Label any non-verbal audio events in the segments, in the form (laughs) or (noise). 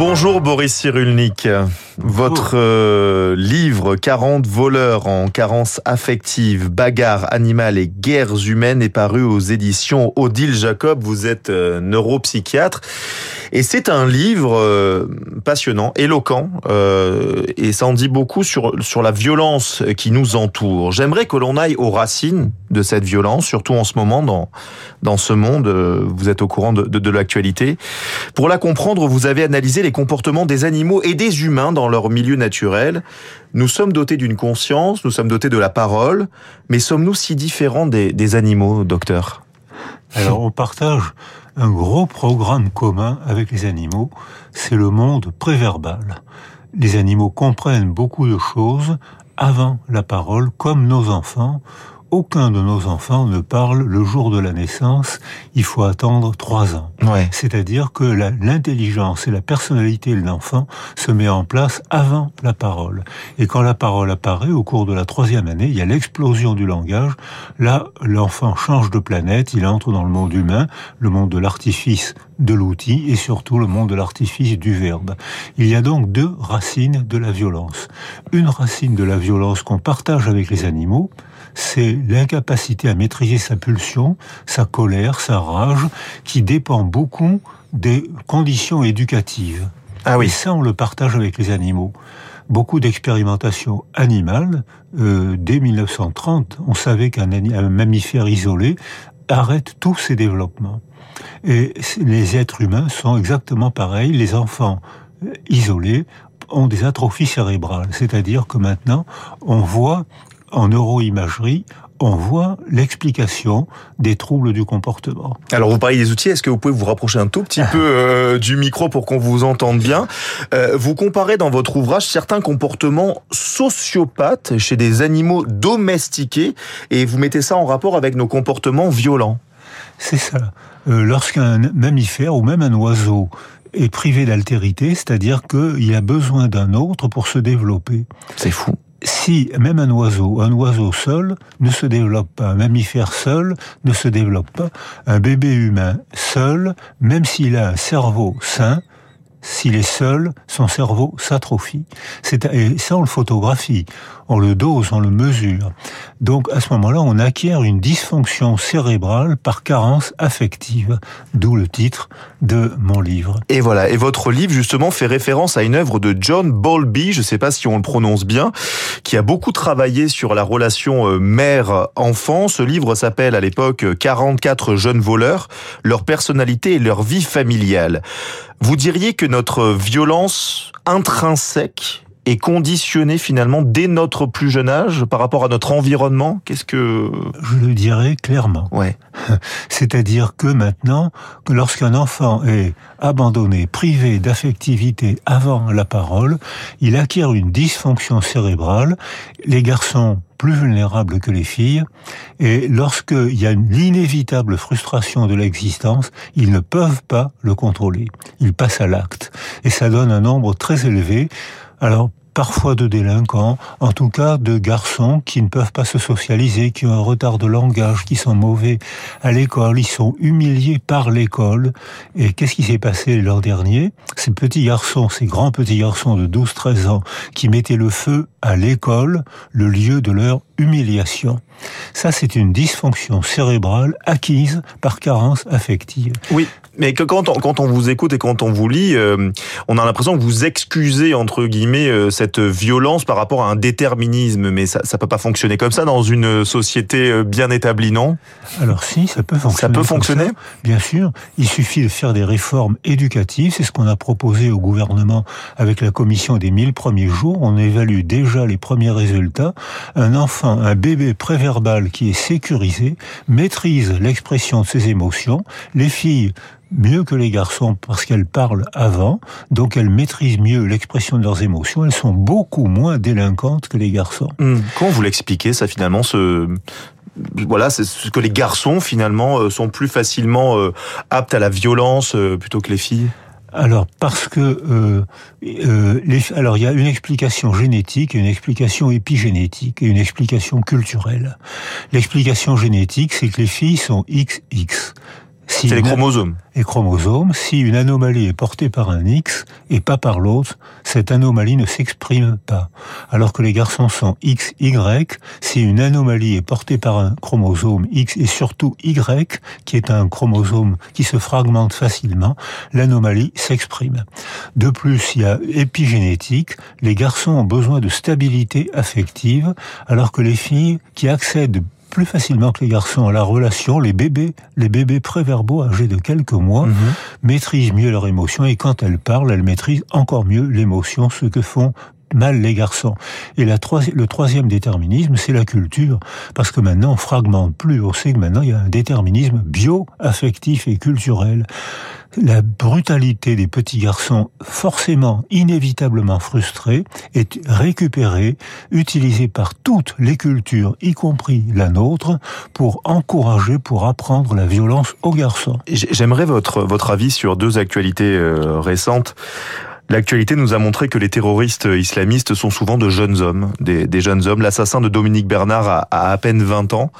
Bonjour Boris Cyrulnik. Votre euh, livre 40 voleurs en carence affective, bagarres animales et guerres humaines est paru aux éditions Odile Jacob. Vous êtes euh, neuropsychiatre et c'est un livre euh, passionnant, éloquent et ça en dit beaucoup sur sur la violence qui nous entoure. J'aimerais que l'on aille aux racines de cette violence, surtout en ce moment dans dans ce monde. Vous êtes au courant de, de, de l'actualité. Pour la comprendre, vous avez analysé les comportements des animaux et des humains dans leur milieu naturel. Nous sommes dotés d'une conscience, nous sommes dotés de la parole, mais sommes-nous si différents des, des animaux, docteur? Alors on partage un gros programme commun avec les animaux, c'est le monde préverbal. Les animaux comprennent beaucoup de choses avant la parole, comme nos enfants, aucun de nos enfants ne parle le jour de la naissance, il faut attendre trois ans. Ouais. C'est-à-dire que l'intelligence et la personnalité de l'enfant se met en place avant la parole. Et quand la parole apparaît au cours de la troisième année, il y a l'explosion du langage. Là, l'enfant change de planète, il entre dans le monde humain, le monde de l'artifice de l'outil et surtout le monde de l'artifice du verbe. Il y a donc deux racines de la violence. Une racine de la violence qu'on partage avec les animaux, c'est l'incapacité à maîtriser sa pulsion, sa colère, sa rage, qui dépend beaucoup des conditions éducatives. Ah oui. Et ça, on le partage avec les animaux. Beaucoup d'expérimentations animales, euh, dès 1930, on savait qu'un mammifère isolé arrête tous ses développements. Et les êtres humains sont exactement pareils. Les enfants euh, isolés ont des atrophies cérébrales. C'est-à-dire que maintenant, on voit en neuroimagerie, on voit l'explication des troubles du comportement. Alors vous parlez des outils, est-ce que vous pouvez vous rapprocher un tout petit peu (laughs) euh, du micro pour qu'on vous entende bien? Euh, Vous comparez dans votre ouvrage certains comportements sociopathes chez des animaux domestiqués et vous mettez ça en rapport avec nos comportements violents. C'est ça. Euh, Lorsqu'un mammifère ou même un oiseau est privé d'altérité, c'est-à-dire qu'il a besoin d'un autre pour se développer. C'est fou si même un oiseau, un oiseau seul ne se développe pas, un mammifère seul ne se développe pas, un bébé humain seul, même s'il a un cerveau sain, s'il est seul, son cerveau s'atrophie. Et ça, on le photographie, on le dose, on le mesure. Donc, à ce moment-là, on acquiert une dysfonction cérébrale par carence affective, d'où le titre de mon livre. Et voilà. Et votre livre, justement, fait référence à une œuvre de John Bowlby, je ne sais pas si on le prononce bien, qui a beaucoup travaillé sur la relation euh, mère-enfant. Ce livre s'appelle, à l'époque, 44 jeunes voleurs, leur personnalité et leur vie familiale. Vous diriez que notre violence intrinsèque est conditionnée finalement dès notre plus jeune âge par rapport à notre environnement? Qu'est-ce que je le dirais clairement Ouais. (laughs) C'est-à-dire que maintenant, que lorsqu'un enfant est abandonné, privé d'affectivité avant la parole, il acquiert une dysfonction cérébrale. Les garçons plus vulnérables que les filles, et lorsqu'il y a l'inévitable frustration de l'existence, ils ne peuvent pas le contrôler. Ils passent à l'acte. Et ça donne un nombre très élevé. Alors, parfois de délinquants, en tout cas de garçons qui ne peuvent pas se socialiser, qui ont un retard de langage, qui sont mauvais à l'école, ils sont humiliés par l'école. Et qu'est-ce qui s'est passé l'an dernier? Ces petits garçons, ces grands petits garçons de 12-13 ans, qui mettaient le feu à l'école, le lieu de leur humiliation. Ça, c'est une dysfonction cérébrale acquise par carence affective. Oui, mais que quand on, quand on vous écoute et quand on vous lit, euh, on a l'impression que vous excusez entre guillemets euh, cette violence par rapport à un déterminisme, mais ça, ça peut pas fonctionner comme ça dans une société euh, bien établie, non? Alors si, ça peut fonctionner. Ça peut fonctionner, ça. bien sûr. Il suffit de faire des réformes éducatives. C'est ce qu'on a proposé au gouvernement avec la commission des 1000 premiers jours. On évalue déjà les premiers résultats. Un enfant, un bébé préverbal qui est sécurisé maîtrise l'expression de ses émotions. Les filles mieux que les garçons parce qu'elles parlent avant, donc elles maîtrisent mieux l'expression de leurs émotions, elles sont beaucoup moins délinquantes que les garçons. Mmh. Comment vous l'expliquez ça finalement ce voilà, c'est ce que les garçons finalement euh, sont plus facilement euh, aptes à la violence euh, plutôt que les filles? Alors parce que euh, euh, les, alors il y a une explication génétique, une explication épigénétique et une explication culturelle. L'explication génétique, c'est que les filles sont XX Si c'est les chromosomes. Les chromosomes, si une anomalie est portée par un X et pas par l'autre, cette anomalie ne s'exprime pas. Alors que les garçons sont XY, si une anomalie est portée par un chromosome X et surtout Y, qui est un chromosome qui se fragmente facilement, l'anomalie s'exprime. De plus, il y a épigénétique, les garçons ont besoin de stabilité affective, alors que les filles qui accèdent plus facilement que les garçons à la relation. Les bébés, les bébés préverbaux âgés de quelques mois mhm. maîtrisent mieux leur émotion et quand elles parlent, elles maîtrisent encore mieux l'émotion, ce que font mal les garçons. Et le troisième déterminisme, c'est la culture, parce que maintenant on fragmente plus, on sait que maintenant il y a un déterminisme bio-affectif et culturel la brutalité des petits garçons, forcément, inévitablement frustrés, est récupérée, utilisée par toutes les cultures, y compris la nôtre, pour encourager, pour apprendre la violence aux garçons. J'aimerais votre, votre avis sur deux actualités euh, récentes. L'actualité nous a montré que les terroristes islamistes sont souvent de jeunes hommes, des, jeunes hommes. L'assassin de Dominique Bernard a, à peine 20 ans.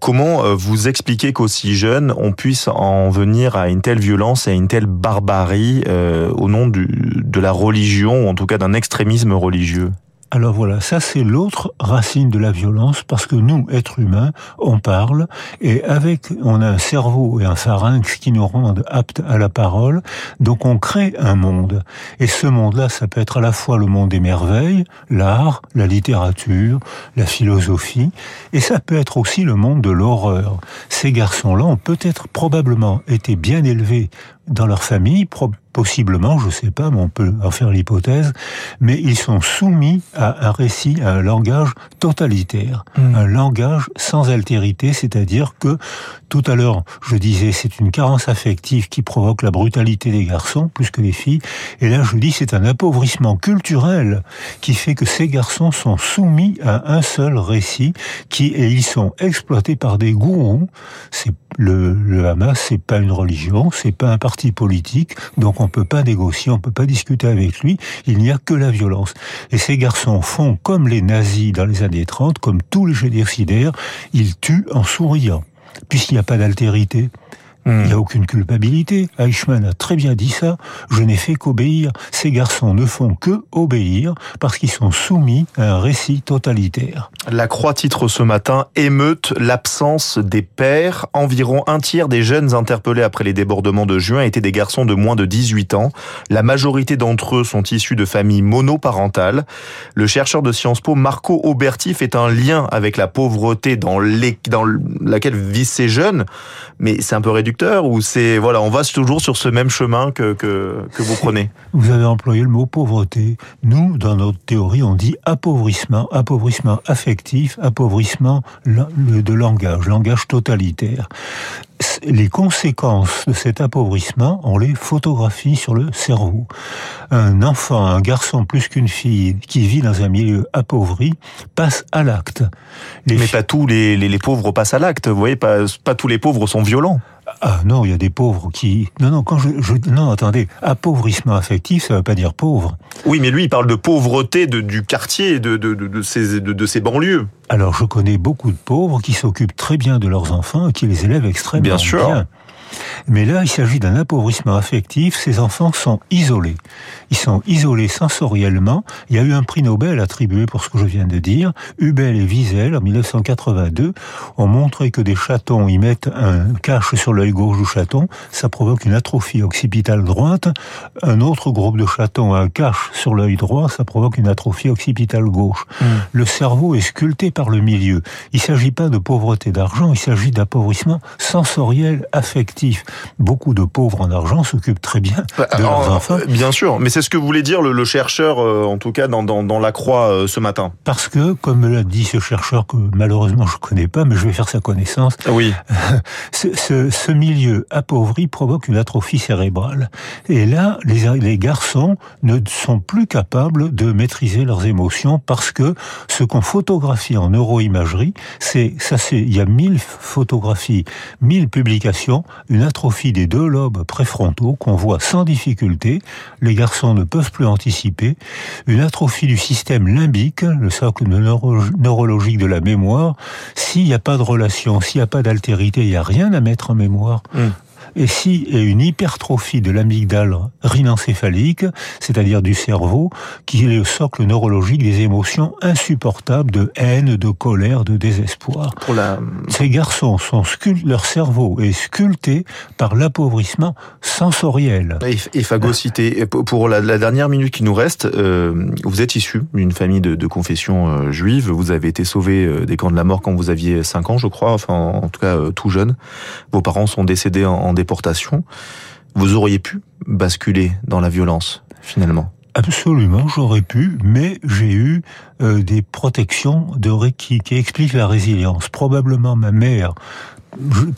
Comment euh, vous expliquez qu'aussi jeune, on puisse en venir à une telle violence et à une telle barbarie euh, au nom de la religion, ou en tout cas d'un extrémisme religieux? Alors voilà, ça c'est l'autre racine de la violence parce que nous, êtres humains, on parle et avec, on a un cerveau et un pharynx qui nous rendent aptes à la parole, donc on crée un monde. Et ce monde-là, ça peut être à la fois le monde des merveilles, l'art, la littérature, la philosophie, et ça peut être aussi le monde de l'horreur. Ces garçons-là ont peut-être probablement été bien élevés dans leur famille, possiblement, je sais pas, mais on peut en faire l'hypothèse, mais ils sont soumis à un récit, à un langage totalitaire, hmm. un langage sans altérité, c'est-à-dire que tout à l'heure, je disais, c'est une carence affective qui provoque la brutalité des garçons plus que les filles, et là je dis c'est un appauvrissement culturel qui fait que ces garçons sont soumis à un seul récit qui et ils sont exploités par des gourous. C'est le, le Hamas, c'est pas une religion, c'est pas un parti politique, donc on peut pas négocier, on peut pas discuter avec lui. Il n'y a que la violence. Et ces garçons font comme les nazis dans les années 30, comme tous les génocidaires, ils tuent en souriant, puisqu'il n'y a pas d'altérité. Il n'y a aucune culpabilité. Eichmann a très bien dit ça. Je n'ai fait qu'obéir. Ces garçons ne font que obéir parce qu'ils sont soumis à un récit totalitaire. La Croix titre ce matin émeute l'absence des pères. Environ un tiers des jeunes interpellés après les débordements de juin étaient des garçons de moins de 18 ans. La majorité d'entre eux sont issus de familles monoparentales. Le chercheur de Sciences Po Marco Auberti fait un lien avec la pauvreté dans, les, dans laquelle vivent ces jeunes, mais c'est un peu réducteur ou c'est voilà, on va toujours sur ce même chemin que, que, que vous prenez? Vous avez employé le mot pauvreté. Nous, dans notre théorie, on dit appauvrissement, appauvrissement affectif, appauvrissement de langage, langage totalitaire les conséquences de cet appauvrissement, on les photographie sur le cerveau. Un enfant, un garçon plus qu'une fille qui vit dans un milieu appauvri passe à l'acte. Mais pas tous les, les, pauvres passent à l'acte. Vous voyez, pas, pas tous les pauvres sont violents. Ah non, il y a des pauvres qui... Non, non, quand je... Non, attendez, appauvrissement affectif, ça ne veut pas dire pauvre. Oui, mais lui, il parle de pauvreté de, du quartier, de, de, de, ces, de, de ces banlieues. Alors, je connais beaucoup de pauvres qui s'occupent très bien de leurs enfants et qui les élèvent extrêmement bien. Sûr. bien. Mais là, il s'agit d'un appauvrissement affectif. Ces enfants sont isolés. Ils sont isolés sensoriellement. Il y a eu un prix Nobel attribué pour ce que je viens de dire. Hubel et Wiesel, en 1982, ont montré que des chatons y mettent un cache sur l'œil gauche du chaton. Ça provoque une atrophie occipitale droite. Un autre groupe de chatons a un cache sur l'œil droit. Ça provoque une atrophie occipitale gauche. Hmm. Le cerveau est sculpté par le milieu. Il ne s'agit pas de pauvreté d'argent. Il s'agit d'appauvrissement sensoriel affectif beaucoup de pauvres en argent s'occupent très bien bah, de leurs enfants. Bien sûr, mais c'est ce que voulait dire le, chercheur, euh, en tout cas dans, dans, la Croix euh, ce matin. Parce que, comme l'a dit ce chercheur que malheureusement je connais pas, mais je vais faire sa connaissance. Oui. (laughs) ce, ce, milieu appauvri provoque une atrophie cérébrale. Et là, les, les garçons ne sont plus capables de maîtriser leurs émotions parce que ce qu'on photographie en neuroimagerie, c'est ça, c'est il y a mille photographies, mille publications, une atrophie des deux lobes préfrontaux qu'on voit sans difficulté. Les garçons ne peuvent plus anticiper. Une atrophie du système limbique, le socle neurologique de la mémoire. S'il n'y a pas de relation, s'il n'y a pas d'altérité, il n'y a rien à mettre en mémoire. Hum. Et si et une hypertrophie de l'amygdale rhinencéphalique, c'est-à-dire du cerveau, qui est le socle neurologique des émotions insupportables de haine, de colère, de désespoir. Ces garçons sont leur cerveau est sculpté par l'appauvrissement sensoriel. Et, phagocyté. Pour la, dernière minute qui nous reste, euh, vous êtes issu d'une famille de, confession euh, juive. Vous avez été sauvé euh, des camps de la mort quand vous aviez 5 ans, je crois, enfin en tout cas tout jeune. Vos parents sont décédés en Vous auriez pu basculer dans la violence, finalement Absolument, j'aurais pu, mais j'ai eu euh, des protections de qui, qui expliquent la résilience. Probablement ma mère,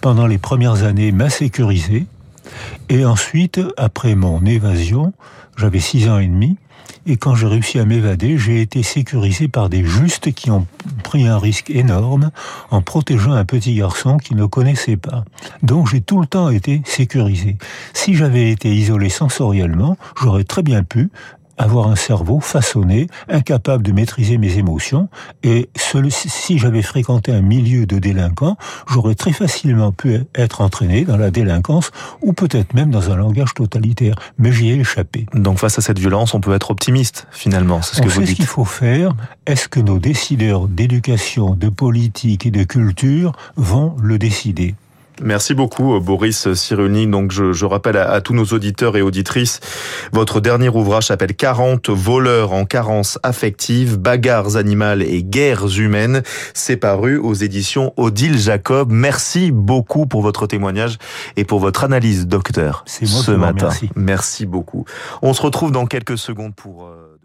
pendant les premières années, m'a sécurisé. Et ensuite, après mon évasion, j'avais six ans et demi, et quand j'ai réussi à m'évader, j'ai été sécurisé par des justes qui ont pris un risque énorme en protégeant un petit garçon qui ne connaissait pas. Donc j'ai tout le temps été sécurisé. Si j'avais été isolé sensoriellement, j'aurais très bien pu avoir un cerveau façonné, incapable de maîtriser mes émotions. Et si j'avais fréquenté un milieu de délinquants, j'aurais très facilement pu être entraîné dans la délinquance ou peut-être même dans un langage totalitaire. Mais j'y ai échappé. Donc face à cette violence, on peut être optimiste finalement. C'est ce que vous dites. ce qu'il faut faire. Est-ce que nos décideurs d'éducation, de politique et de culture vont le décider? Merci beaucoup euh, Boris Cyrulnik. Donc je, rappelle à, tous nos auditeurs et auditrices, votre dernier ouvrage s'appelle 40 voleurs en carence affective, bagarres animales et guerres humaines. C'est paru aux éditions Odile Jacob. Merci beaucoup pour votre témoignage et pour votre analyse, docteur, ce matin. Merci. merci beaucoup. On se retrouve dans quelques secondes pour... Euh,